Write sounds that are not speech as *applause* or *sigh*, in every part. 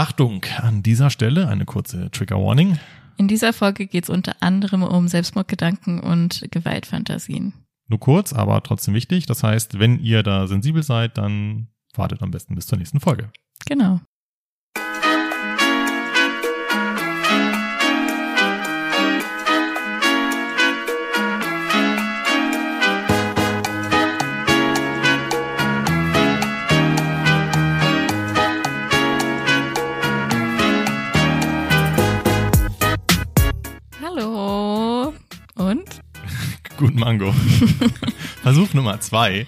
Achtung, an dieser Stelle eine kurze Trigger Warning. In dieser Folge geht es unter anderem um Selbstmordgedanken und Gewaltfantasien. Nur kurz, aber trotzdem wichtig. Das heißt, wenn ihr da sensibel seid, dann wartet am besten bis zur nächsten Folge. Genau. Guten Mango. *laughs* Versuch Nummer zwei.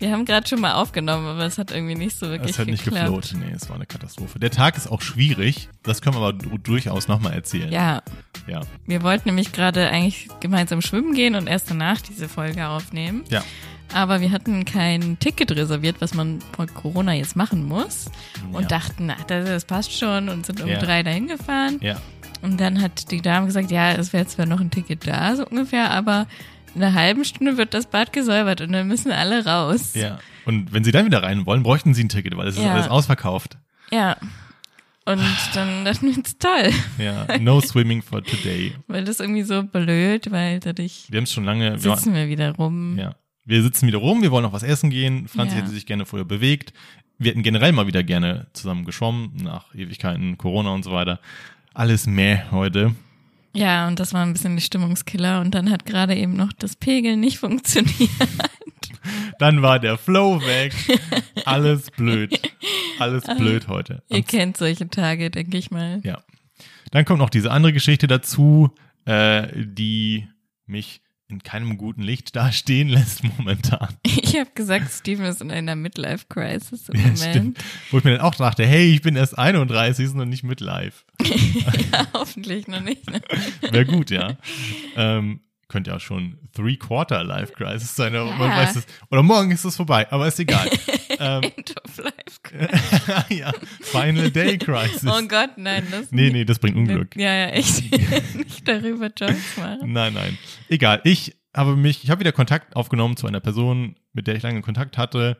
Wir haben gerade schon mal aufgenommen, aber es hat irgendwie nicht so wirklich Es hat nicht geklappt. gefloht. Nee, es war eine Katastrophe. Der Tag ist auch schwierig. Das können wir aber du- durchaus nochmal erzählen. Ja, Ja. wir wollten nämlich gerade eigentlich gemeinsam schwimmen gehen und erst danach diese Folge aufnehmen. Ja. Aber wir hatten kein Ticket reserviert, was man vor Corona jetzt machen muss. Und Ja. dachten, das, das passt schon und sind um Ja. drei dahin gefahren. Ja. Und dann hat die Dame gesagt, ja, es wäre zwar noch ein Ticket da, so ungefähr, aber in einer halben Stunde wird das Bad gesäubert und dann müssen alle raus. Ja. Und wenn Sie dann wieder rein wollen, bräuchten Sie ein Ticket, weil es ist Ja. alles ausverkauft. Ja. Und dann dachten wir, das ist toll, Ja. No swimming for today. *laughs* weil das irgendwie so blöd, weil dadurch Wir haben es schon lange. Wir, sitzen wir wieder rum. ja. Wir sitzen wieder rum, wir wollen noch was essen gehen. Franzi Ja. hätte sich gerne vorher bewegt. Wir hätten generell mal wieder gerne zusammen geschwommen, nach Ewigkeiten, Corona und so weiter. Alles meh heute. Ja, und das war ein bisschen die Stimmungskiller. Und dann hat gerade eben noch das Pegeln nicht funktioniert. Dann war der Flow weg. *laughs* Alles blöd. Alles blöd heute. Ihr kennt solche Tage, denke ich mal. Ja. Dann kommt noch diese andere Geschichte dazu, äh, die mich in keinem guten Licht dastehen lässt *laughs* momentan. Ich habe gesagt, Steven ist in einer Midlife-Crisis im Ja, Moment. stimmt. Wo ich mir dann auch dachte, hey, ich bin erst 31, ist noch nicht mit live. *laughs* Ja, hoffentlich noch nicht. Ne? *laughs* Wäre gut, ja. ähm, könnte ja schon Three-Quarter-Life-Crisis sein, aber man Ja. weiß es. Oder morgen ist es vorbei, aber ist egal. *laughs* ähm, End of Life Crisis. *laughs* ja, Final Day Crisis. Oh Gott, nein. Das nee, nee, das bringt Unglück. Ja, ja, echt. *laughs* nicht darüber Jokes machen. Nein, nein. Egal. Ich habe mich, ich habe wieder Kontakt aufgenommen zu einer Person, mit der ich lange Kontakt hatte.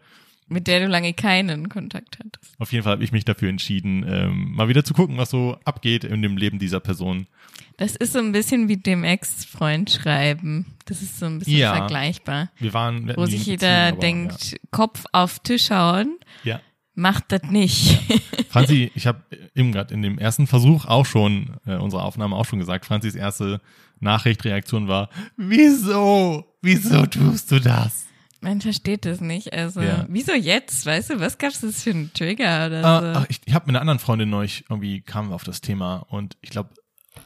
Mit der du lange keinen Kontakt hattest. Auf jeden Fall habe ich mich dafür entschieden, ähm, mal wieder zu gucken, was so abgeht in dem Leben dieser Person. Das ist so ein bisschen wie dem Ex-Freund schreiben. Das ist so ein bisschen Ja. vergleichbar. Wir waren, wir Wo sich jeder aber, denkt, Kopf auf Tisch hauen, Ja. ja. macht das nicht. *laughs* Franzi, ich habe eben gerade in dem ersten Versuch auch schon, äh, unserer Aufnahme auch schon gesagt, Franzis erste Nachricht, Reaktion war, wieso? Wieso tust du das? Man versteht das nicht. Also, Ja. wieso jetzt? Weißt du, was gab's das für einen Trigger oder Ah, so? ach, ich ich habe mit einer anderen Freundin neulich irgendwie kamen wir auf das Thema und ich glaube,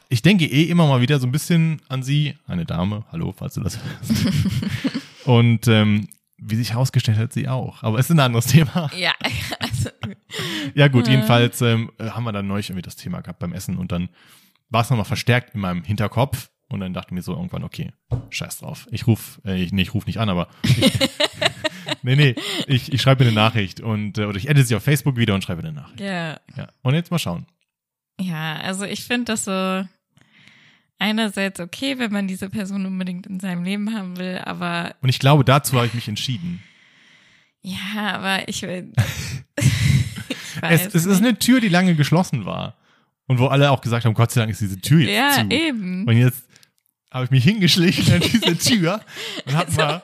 ich denke eh immer mal wieder so ein bisschen an sie, eine Dame, hallo, falls du das hörst. *laughs* und ähm, wie sich herausgestellt hat, sie auch. Aber es ist ein anderes Thema. *laughs* ja, also, *laughs* Ja gut, Ja. jedenfalls ähm, haben wir dann neulich irgendwie das Thema gehabt beim Essen und dann war es nochmal verstärkt in meinem Hinterkopf und dann dachte ich mir so irgendwann, okay, scheiß drauf. Ich ruf, äh, ich, nee, ich ruf nicht an, aber ich, *laughs* *laughs* nee, nee, ich, ich schreibe eine Nachricht und äh, oder ich edite sie auf Facebook wieder und schreibe eine Nachricht. ja. Ja. Und jetzt mal schauen. Ja, also ich finde das so einerseits okay, wenn man diese Person unbedingt in seinem Leben haben will, aber Und ich glaube, dazu habe ich mich entschieden. ja, aber ich will. *laughs* ich weiß Es, es ist eine Tür, die lange geschlossen war. Und wo alle auch gesagt haben, Gott sei Dank ist diese Tür jetzt Ja, zu. eben. Und jetzt habe ich mich hingeschlichen an diese *laughs* Tür und hab Also, mal,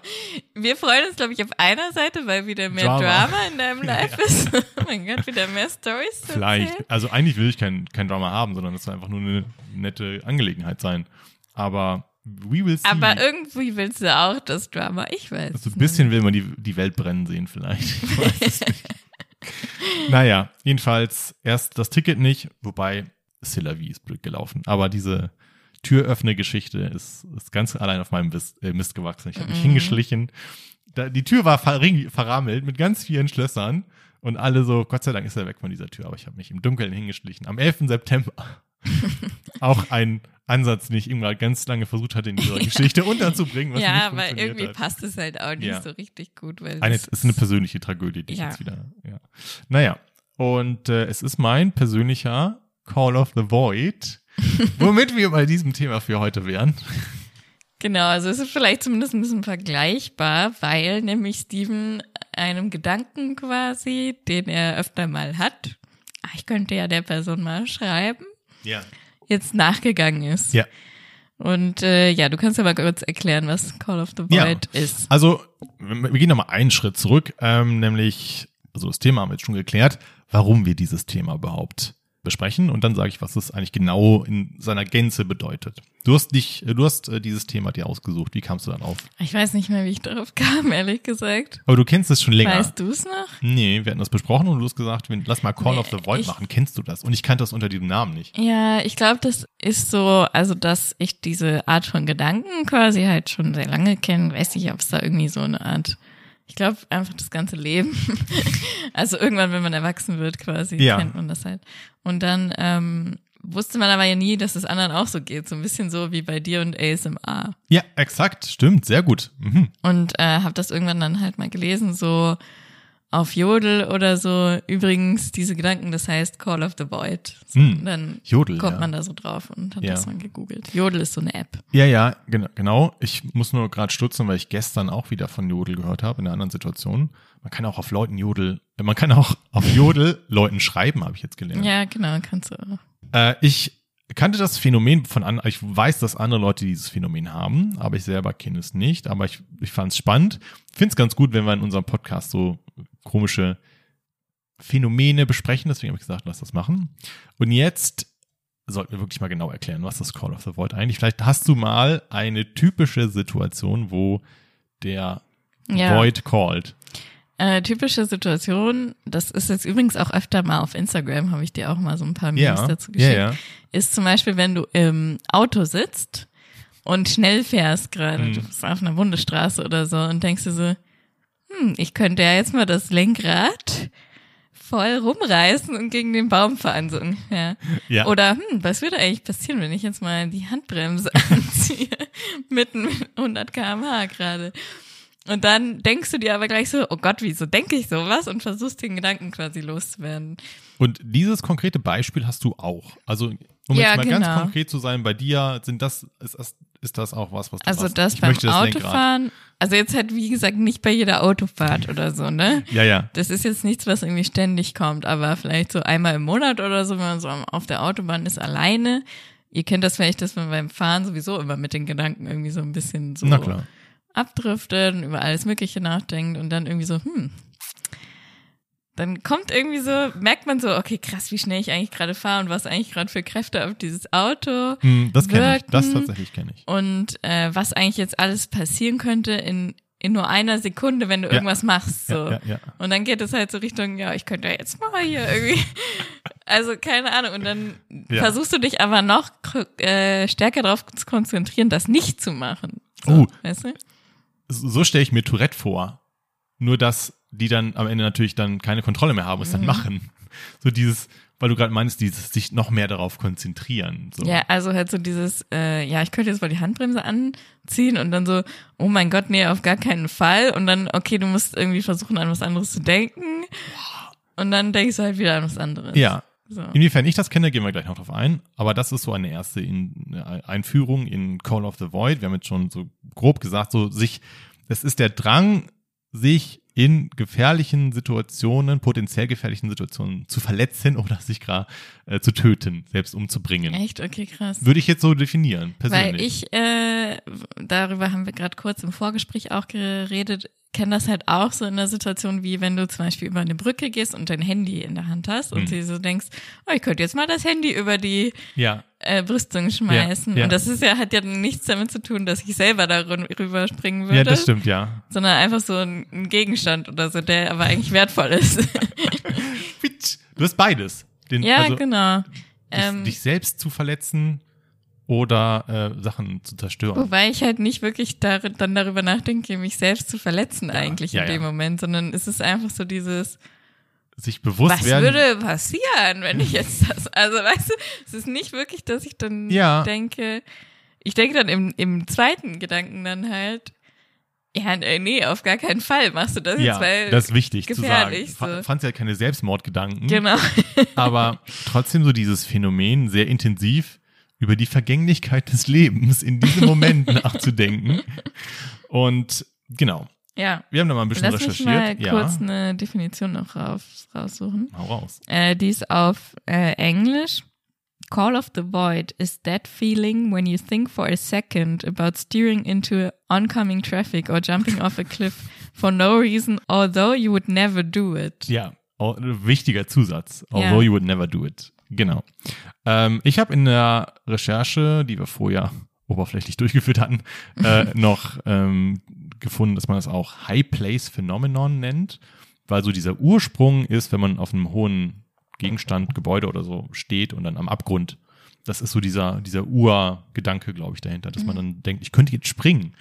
Wir freuen uns, glaube ich, auf einer Seite, weil wieder mehr Drama. Drama, in deinem *laughs* Life ist. Oh mein Gott, wieder mehr Stories. vielleicht, erzählen. also eigentlich will ich kein, kein Drama haben, sondern es soll einfach nur eine nette Angelegenheit sein. Aber we will see. Aber irgendwie willst du auch das Drama. Ich weiß. also ein bisschen will man die, die Welt brennen sehen vielleicht. Ich weiß es nicht. *laughs* naja, jedenfalls erst das Ticket nicht, wobei Sillavi ist blöd gelaufen. Aber diese Türöffne-Geschichte ist, ist ganz allein auf meinem Mist, äh, Mist gewachsen. Ich habe mich Mhm. hingeschlichen. Da, die Tür war verring- verrammelt mit ganz vielen Schlössern und alle so, Gott sei Dank ist er weg von dieser Tür, aber ich habe mich im Dunkeln hingeschlichen. Am 11. September. *laughs* Auch ein Ansatz, den ich immer ganz lange versucht hatte, in dieser Geschichte unterzubringen. Was ja, aber irgendwie hat. passt es halt auch nicht Ja. so richtig gut. Weil Eine, es ist eine persönliche Tragödie, die ich Ja. jetzt wieder, ja. Naja, und äh, es ist mein persönlicher Call of the Void, *laughs* womit wir bei diesem Thema für heute wären. Genau, also es ist vielleicht zumindest ein bisschen vergleichbar, weil nämlich Steven einem Gedanken quasi, den er öfter mal hat, ah, ich könnte ja der Person mal schreiben, Ja. jetzt nachgegangen ist. Ja. Und äh, ja, du kannst ja mal kurz erklären, was Call of the Ja. Void ist. Also, wir gehen nochmal einen Schritt zurück, ähm, nämlich, also das Thema haben wir jetzt schon geklärt, warum wir dieses Thema überhaupt besprechen und dann sage ich, was es eigentlich genau in seiner Gänze bedeutet. Du hast dich, du hast äh, dieses Thema dir ausgesucht. Wie kamst du dann auf? Ich weiß nicht mehr, wie ich darauf *laughs* kam, ehrlich gesagt. Aber du kennst es schon länger. Weißt du es noch? Nee, wir hatten das besprochen und du hast gesagt, lass mal Call Nee, of the Void ich- machen. Kennst du das? Und ich kannte das unter diesem Namen nicht. Ja, ich glaube, das ist so, also dass ich diese Art von Gedanken quasi halt schon sehr lange kenne. Weiß nicht, ob es da irgendwie so eine Art, ich glaube einfach das ganze Leben. *laughs* also irgendwann, wenn man erwachsen wird, quasi, Ja. kennt man das halt. Und dann ähm, wusste man aber ja nie, dass es anderen auch so geht. So ein bisschen so wie bei dir und ASMR. Ja, exakt. Stimmt. Sehr gut. Mhm. Und äh, habe das irgendwann dann halt mal gelesen, so auf Jodel oder so. Übrigens, diese Gedanken, das heißt Call of the Void. So, Hm. Dann Jodel, kommt ja. man da so drauf und hat Ja. das mal gegoogelt. Jodel ist so eine App. Ja, ja, genau, genau. Ich muss nur gerade stutzen, weil ich gestern auch wieder von Jodel gehört habe in einer anderen Situation. Man kann auch auf Leuten Jodel, man kann auch auf Jodel Leuten schreiben, habe ich jetzt gelernt. Ja, genau, kannst du. auch. Äh, ich kannte das Phänomen von anderen, ich weiß, dass andere Leute dieses Phänomen haben, aber ich selber kenne es nicht. Aber ich, ich fand es spannend. Finde es ganz gut, wenn wir in unserem Podcast so komische Phänomene besprechen. Deswegen habe ich gesagt, lass das machen. Und jetzt sollten wir wirklich mal genau erklären, was das Call of the Void eigentlich. Vielleicht hast du mal eine typische Situation, wo der Ja. Void called. Äh, typische Situation, das ist jetzt übrigens auch öfter mal auf Instagram, habe ich dir auch mal so ein paar Memes Ja, dazu ja, geschickt. ja. Ist zum Beispiel, wenn du im Auto sitzt und schnell fährst gerade, Mhm. du bist auf einer Bundesstraße oder so und denkst dir so, hm, ich könnte ja jetzt mal das Lenkrad voll rumreißen und gegen den Baum fahren, so ungefähr. Ja. Oder, hm, was würde eigentlich passieren, wenn ich jetzt mal die Handbremse *laughs* anziehe, mitten mit 100 km/h gerade. Und dann denkst du dir aber gleich so, oh Gott, wieso denke ich sowas? Und versuchst den Gedanken quasi loszuwerden. Und dieses konkrete Beispiel hast du auch. Also, um Ja, jetzt mal ganz genau. konkret zu sein, bei dir sind das, ist das, ist das auch was, was du Also machst? das ich beim das Lenkrad. Autofahren, also jetzt halt wie gesagt nicht bei jeder Autofahrt oder so, ne? Ja, ja. Das ist jetzt nichts, was irgendwie ständig kommt, aber vielleicht so einmal im Monat oder so, wenn man so auf der Autobahn ist alleine. Ihr kennt das vielleicht, dass man beim Fahren sowieso immer mit den Gedanken irgendwie so ein bisschen so Na klar. Abdriftet und über alles Mögliche nachdenkt und dann irgendwie so, hm. Dann kommt irgendwie so, merkt man so, okay, krass, wie schnell ich eigentlich gerade fahre und was eigentlich gerade für Kräfte auf dieses Auto Hm, das kenne ich. Das tatsächlich kenne ich. und äh, was eigentlich jetzt alles passieren könnte in, in nur einer Sekunde, wenn du Ja. irgendwas machst. So. Ja, ja. Und dann geht es halt so Richtung, ja, ich könnte ja jetzt mal hier irgendwie. *laughs* Also keine Ahnung. Und dann versuchst du dich aber noch äh, stärker darauf zu konzentrieren, das nicht zu machen. So, Oh. Weißt du? So stelle ich mir Tourette vor. Nur, dass die dann am Ende natürlich dann keine Kontrolle mehr haben und es Mhm. dann machen. So dieses, weil du gerade meinst, dieses sich noch mehr darauf konzentrieren. So. Ja, also halt so dieses, äh, ja, ich könnte jetzt mal die Handbremse anziehen und dann so, oh mein Gott, nee, auf gar keinen Fall. Und dann, okay, du musst irgendwie versuchen, an was anderes zu denken. Und dann denkst du halt wieder an was anderes. Ja. So. Inwiefern ich das kenne, gehen wir gleich noch drauf ein. Aber das ist so eine erste in, eine Einführung in Call of the Void. Wir haben jetzt schon so grob gesagt, so sich, das ist der Drang, sich in gefährlichen Situationen, potenziell gefährlichen Situationen zu verletzen oder sich gerade äh, zu töten, selbst umzubringen. Echt? Okay, krass. Würde ich jetzt so definieren, persönlich. Weil ich, äh, darüber haben wir gerade kurz im Vorgespräch auch geredet, kenne das halt auch so in der Situation, wie wenn du zum Beispiel über eine Brücke gehst und dein Handy in der Hand hast und Mhm. dir so denkst, oh, ich könnte jetzt mal das Handy über die ja, äh, Brüstung schmeißen. Ja, ja. Und das ist ja, hat ja nichts damit zu tun, dass ich selber darüber springen würde, ja, das stimmt, ja. sondern einfach so ein, ein Gegenstand oder so, der aber eigentlich wertvoll ist. *laughs* Du hast beides. Den, ja, also, genau. dich, Ähm, dich selbst zu verletzen oder äh, Sachen zu zerstören. Wobei ich halt nicht wirklich dar dann darüber nachdenke, mich selbst zu verletzen eigentlich ja, in dem ja. Moment, sondern es ist einfach so dieses, Sich bewusst was werden. würde passieren, wenn ich jetzt *laughs* das, also weißt du, es ist nicht wirklich, dass ich dann Ja. denke, ich denke dann im, im zweiten Gedanken dann halt, ja, nee, nee, auf gar keinen Fall machst du das ja, jetzt, weil, das ist wichtig zu sagen. so. Fand ja keine Selbstmordgedanken, genau, aber *laughs* trotzdem so dieses Phänomen sehr intensiv über die Vergänglichkeit des Lebens in diesem Moment *laughs* nachzudenken. Und genau. Ja. Wir haben da mal ein bisschen Lass recherchiert. Mich mal ja. kurz eine Definition noch raus, raussuchen. Hau raus. Äh, die ist auf äh, Englisch. Call of the Void is that feeling when you think for a second about steering into oncoming traffic or jumping off a cliff for no reason, although you would never do it. Ja, wichtiger Zusatz. Although yeah. you would never do it. Genau. Ähm, ich habe in der Recherche, die wir vorher oberflächlich *laughs* durchgeführt hatten, äh, *laughs* noch ähm, gefunden, dass man das auch High Place Phenomenon nennt, weil so dieser Ursprung ist, wenn man auf einem hohen Gegenstand, Gebäude oder so steht und dann am Abgrund. Das ist so dieser, dieser Urgedanke, glaube ich, dahinter, dass mhm. man dann denkt, ich könnte jetzt springen.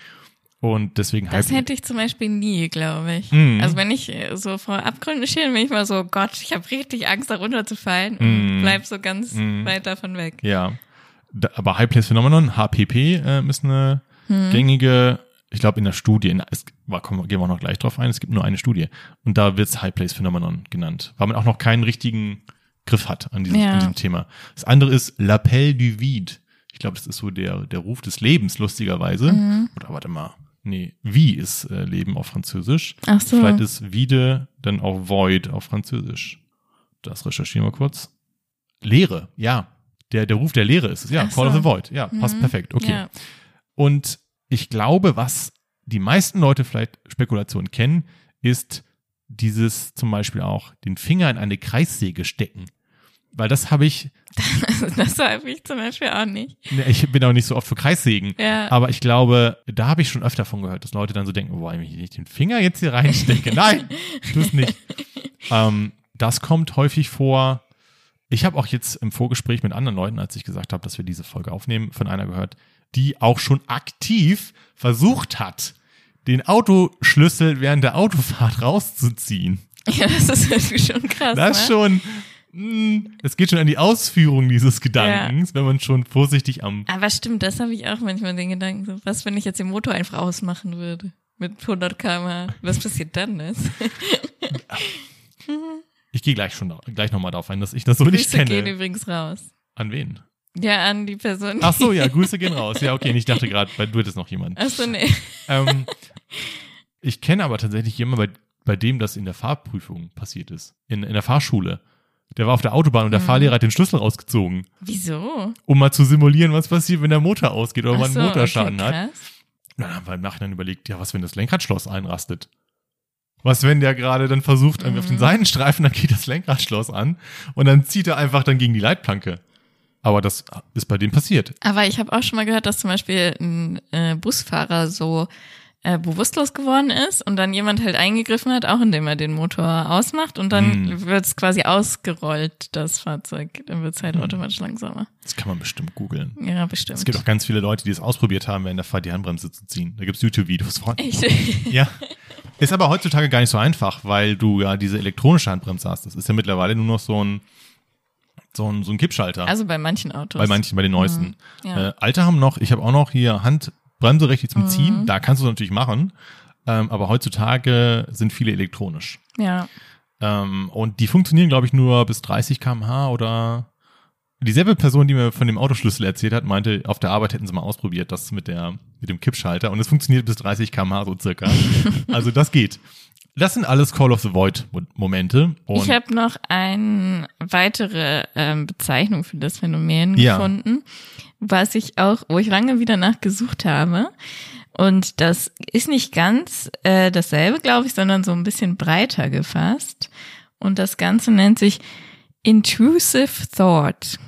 Und deswegen Das hätte ich zum Beispiel nie, glaube ich. Mhm. Also wenn ich so vor Abgründen stehe, bin ich mal so, Gott, ich habe richtig Angst, da runterzufallen und mhm. bleib so ganz mhm. weit davon weg. Ja. Da, aber High Place Phenomenon, HPP, äh, ist eine mhm. gängige, ich glaube in der Studie, in, es war, kommen, gehen wir auch noch gleich drauf ein, es gibt nur eine Studie. Und da wird's High Place Phenomenon genannt, weil man auch noch keinen richtigen Griff hat an diesem, ja. an diesem Thema. Das andere ist L'appel du vide. Ich glaube, das ist so der, der Ruf des Lebens, lustigerweise. Mhm. Oder warte mal, Nee, wie ist äh, Leben auf Französisch. Ach so. Vielleicht ist vide dann auch void auf Französisch. Das recherchieren wir kurz. Lehre, ja. Der, der Ruf der Lehre ist es. Ja, Ach Call so. of the Void. Ja, mhm. passt perfekt. Okay. Ja. Und ich glaube, was die meisten Leute vielleicht Spekulation kennen, ist dieses zum Beispiel auch den Finger in eine Kreissäge stecken. Weil das habe ich. *laughs* das habe ich zum Beispiel auch nicht. Ich bin auch nicht so oft für Kreissägen. Ja. Aber ich glaube, da habe ich schon öfter von gehört, dass Leute dann so denken, boah, ich nicht den Finger jetzt hier reinstecke. Nein, tu es nicht. *laughs* ähm, das kommt häufig vor. Ich habe auch jetzt im Vorgespräch mit anderen Leuten, als ich gesagt habe, dass wir diese Folge aufnehmen, von einer gehört, die auch schon aktiv versucht hat, den Autoschlüssel während der Autofahrt rauszuziehen. Ja, das ist irgendwie schon krass. Das ne? schon es geht schon an die Ausführung dieses Gedankens, ja. wenn man schon vorsichtig am. Aber stimmt, das habe ich auch manchmal den Gedanken. So, was, wenn ich jetzt den Motor einfach ausmachen würde? Mit 100 km Was passiert dann? Ne? *laughs* ich gehe gleich schon gleich nochmal darauf ein, dass ich das so Grüße nicht kenne. Grüße gehen übrigens raus. An wen? Ja, an die Person. Ach so, ja, Grüße gehen *laughs* raus. Ja, okay, ich dachte gerade, du hättest noch jemanden. Ach so, nee. Ähm, ich kenne aber tatsächlich jemanden, bei, bei dem das in der Fahrprüfung passiert ist. In, in der Fahrschule. Der war auf der Autobahn und der mhm. Fahrlehrer hat den Schlüssel rausgezogen. Wieso? Um mal zu simulieren, was passiert, wenn der Motor ausgeht oder Ach man einen so, Motorschaden okay, hat. Und dann haben wir im Nachhinein überlegt, ja, was, wenn das Lenkradschloss einrastet? Was, wenn der gerade dann versucht, mhm. auf den mhm. Seitenstreifen, dann geht das Lenkradschloss an und dann zieht er einfach dann gegen die Leitplanke. Aber das ist bei dem passiert. Aber ich habe auch schon mal gehört, dass zum Beispiel ein äh, Busfahrer so äh, bewusstlos geworden ist und dann jemand halt eingegriffen hat, auch indem er den Motor ausmacht und dann mm. wird es quasi ausgerollt, das Fahrzeug. Dann wird es halt mm. automatisch langsamer. Das kann man bestimmt googeln. Ja, bestimmt. Es gibt auch ganz viele Leute, die es ausprobiert haben, während der Fahrt die Handbremse zu ziehen. Da gibt's YouTube-Videos von. Echt? *laughs* ja. Ist aber heutzutage gar nicht so einfach, weil du ja diese elektronische Handbremse hast. Das ist ja mittlerweile nur noch so ein so ein, so ein Kippschalter. Also bei manchen Autos. Bei manchen, bei den neuesten. Mhm, ja. äh, Alte haben noch, ich habe auch noch hier Hand, Bremse richtig zum mhm. Ziehen, da kannst du es natürlich machen. Ähm, aber heutzutage sind viele elektronisch. Ja. Ähm, und die funktionieren, glaube ich, nur bis 30 km/h oder dieselbe Person, die mir von dem Autoschlüssel erzählt hat, meinte, auf der Arbeit hätten sie mal ausprobiert, das mit der, mit dem Kippschalter. Und es funktioniert bis 30 km/h so circa. *laughs* also das geht. Das sind alles Call of the Void Momente. Und ich habe noch eine weitere ähm, Bezeichnung für das Phänomen ja. gefunden was ich auch, wo ich lange wieder nachgesucht habe. Und das ist nicht ganz äh, dasselbe, glaube ich, sondern so ein bisschen breiter gefasst. Und das Ganze nennt sich Intrusive Thought.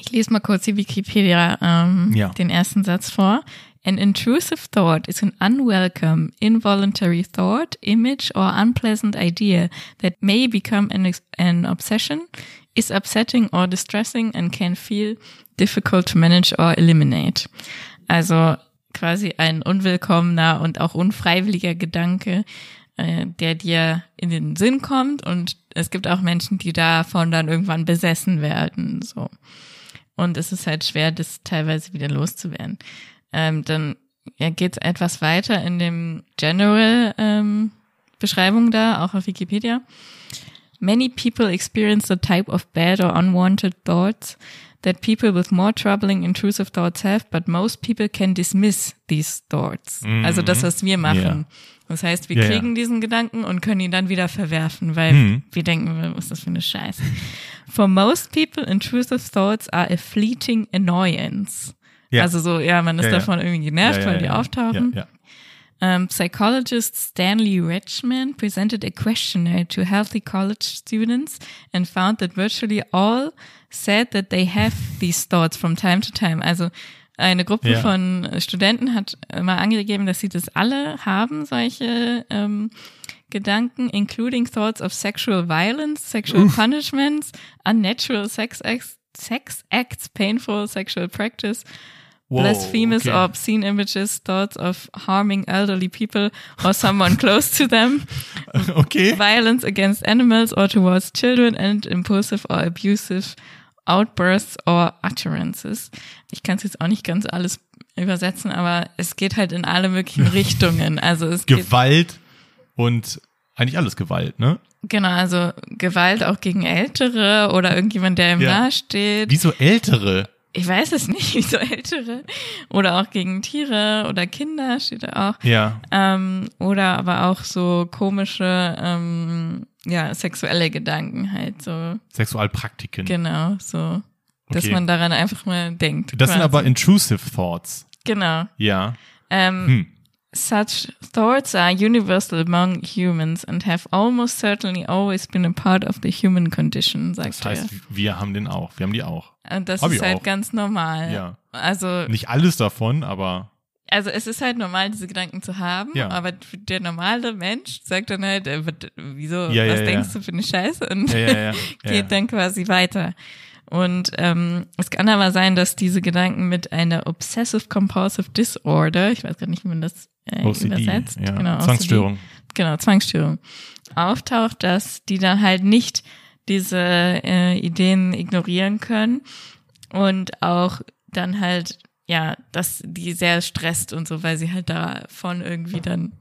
Ich lese mal kurz die Wikipedia ähm, ja. den ersten Satz vor. An intrusive thought is an unwelcome, involuntary thought, image, or unpleasant idea that may become an, an obsession, is upsetting or distressing and can feel difficult to manage or eliminate. Also quasi ein unwillkommener und auch unfreiwilliger Gedanke, äh, der dir in den Sinn kommt und es gibt auch Menschen, die davon dann irgendwann besessen werden, so. Und es ist halt schwer, das teilweise wieder loszuwerden. Ähm, dann ja, geht es etwas weiter in dem General ähm, Beschreibung da, auch auf Wikipedia. Many people experience the type of bad or unwanted thoughts that people with more troubling intrusive thoughts have, but most people can dismiss these thoughts. Also das, was wir machen. Ja. Das heißt, wir ja. kriegen diesen Gedanken und können ihn dann wieder verwerfen, weil Mhm. wir denken, was ist das für eine Scheiße. For most people, intrusive thoughts are a fleeting annoyance. Ja. Also so, ja, man ist Ja, davon irgendwie genervt, weil die auftauchen. Um, psychologist Stanley Rechman presented a questionnaire to healthy college students and found that virtually all said that they have these thoughts from time to time. Also eine Gruppe Ja. von Studenten hat mal angegeben, dass sie das alle haben, solche ähm, Gedanken, including thoughts of sexual violence, sexual punishments, unnatural sex acts, sex acts, painful sexual practice, Blasphemous okay. or obscene images, thoughts of harming elderly people or someone close to them, *laughs* Okay. violence against animals or towards children, and impulsive or abusive outbursts or utterances. Ich kann es jetzt auch nicht ganz alles übersetzen, aber es geht halt in alle möglichen *laughs* Richtungen. Also es Gewalt und eigentlich alles Gewalt, ne? genau, also Gewalt auch gegen Ältere oder irgendjemand, der ihm Ja. nahesteht. Wieso ältere? Ich weiß es nicht, *laughs* wieso Ältere oder auch gegen Tiere oder Kinder steht da auch. Ja. Ähm, oder aber auch so komische, ähm, ja, sexuelle Gedanken halt so. Sexualpraktiken. Genau, so. Dass Okay. man daran einfach mal denkt. Das sind quasi. aber intrusive thoughts. Genau. Ja. Ähm, Hm. Such thoughts are universal among humans and have almost certainly always been a part of the human condition, sagt Das heißt, er. wir haben den auch. Wir haben die auch. Und das hab ist ich halt auch. ganz normal. Ja. Also, Nicht alles davon, aber also es ist halt normal, diese Gedanken zu haben, Ja. aber der normale Mensch sagt dann halt, äh, wat- wieso, Ja, ja, was ja. denkst du für eine Scheiße? Und ja, ja, ja. *laughs* ja, geht ja. dann quasi weiter. Und ähm, es kann aber sein, dass diese Gedanken mit einer Obsessive Compulsive Disorder, ich weiß gar nicht, wie man das äh, OCD, übersetzt, ja. genau, Zwangsstörung. OCD, genau, Zwangsstörung, auftaucht, dass die dann halt nicht diese äh, Ideen ignorieren können und auch dann halt, ja, dass die sehr stresst und so, weil sie halt davon irgendwie dann,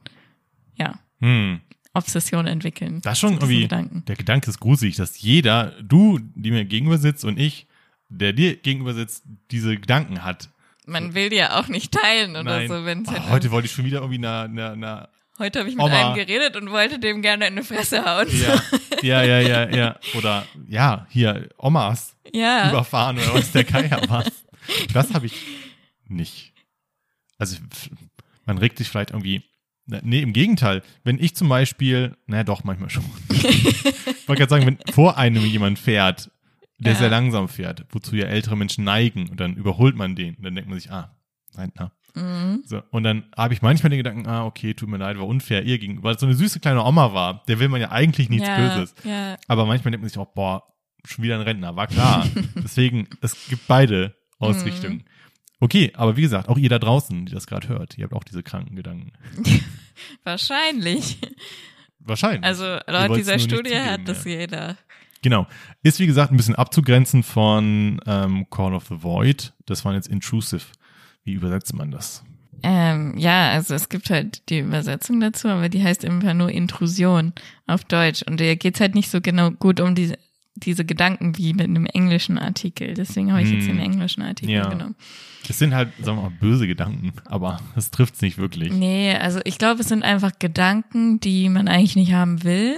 ja, Hm. Obsession entwickeln. Das schon irgendwie, Gedanken. der Gedanke ist gruselig, dass jeder, du, die mir gegenüber sitzt und ich, der dir gegenüber sitzt, diese Gedanken hat. Man will die ja auch nicht teilen oder Nein. so, wenn oh, halt heute wollte ich schon wieder irgendwie eine, eine, eine Heute habe ich mit Oma. einem geredet und wollte dem gerne in die Fresse hauen. ja, ja, ja, ja, ja. Oder ja, hier, Omas Ja, überfahren oder was der Geier was. Das habe ich nicht. Also man regt sich vielleicht irgendwie. Nee, im Gegenteil. Wenn ich zum Beispiel, naja doch, manchmal schon. *laughs* ich wollte gerade sagen, wenn vor einem jemand fährt, der Ja. sehr langsam fährt, wozu ja ältere Menschen neigen, und dann überholt man den, und dann denkt man sich, ah, Rentner. Mhm. So, und dann habe ich manchmal den Gedanken, ah, okay, tut mir leid, war unfair ihr gegenüber, weil es so eine süße kleine Oma war, der will man ja eigentlich nichts ja, Böses. Ja, Aber manchmal denkt man sich auch, boah, schon wieder ein Rentner, war klar. *laughs* Deswegen, es gibt beide Ausrichtungen. Mhm. Okay, aber wie gesagt, auch ihr da draußen, die das gerade hört, ihr habt auch diese kranken Gedanken. *laughs* wahrscheinlich. Wahrscheinlich. Also laut dieser Studie hat das jeder. Genau. Ist wie gesagt ein bisschen abzugrenzen von ähm, Call of the Void. Das waren jetzt intrusive. Wie übersetzt man das? Ähm, ja, also es gibt halt die Übersetzung dazu, aber die heißt einfach nur Intrusion auf Deutsch. Und da geht's halt nicht so genau gut um diese, diese Gedanken wie mit einem englischen Artikel. Deswegen habe ich jetzt Hm. den englischen Artikel Ja. genommen. Das sind halt, sagen wir mal, böse Gedanken, aber das trifft's nicht wirklich. Nee, also ich glaube, es sind einfach Gedanken, die man eigentlich nicht haben will.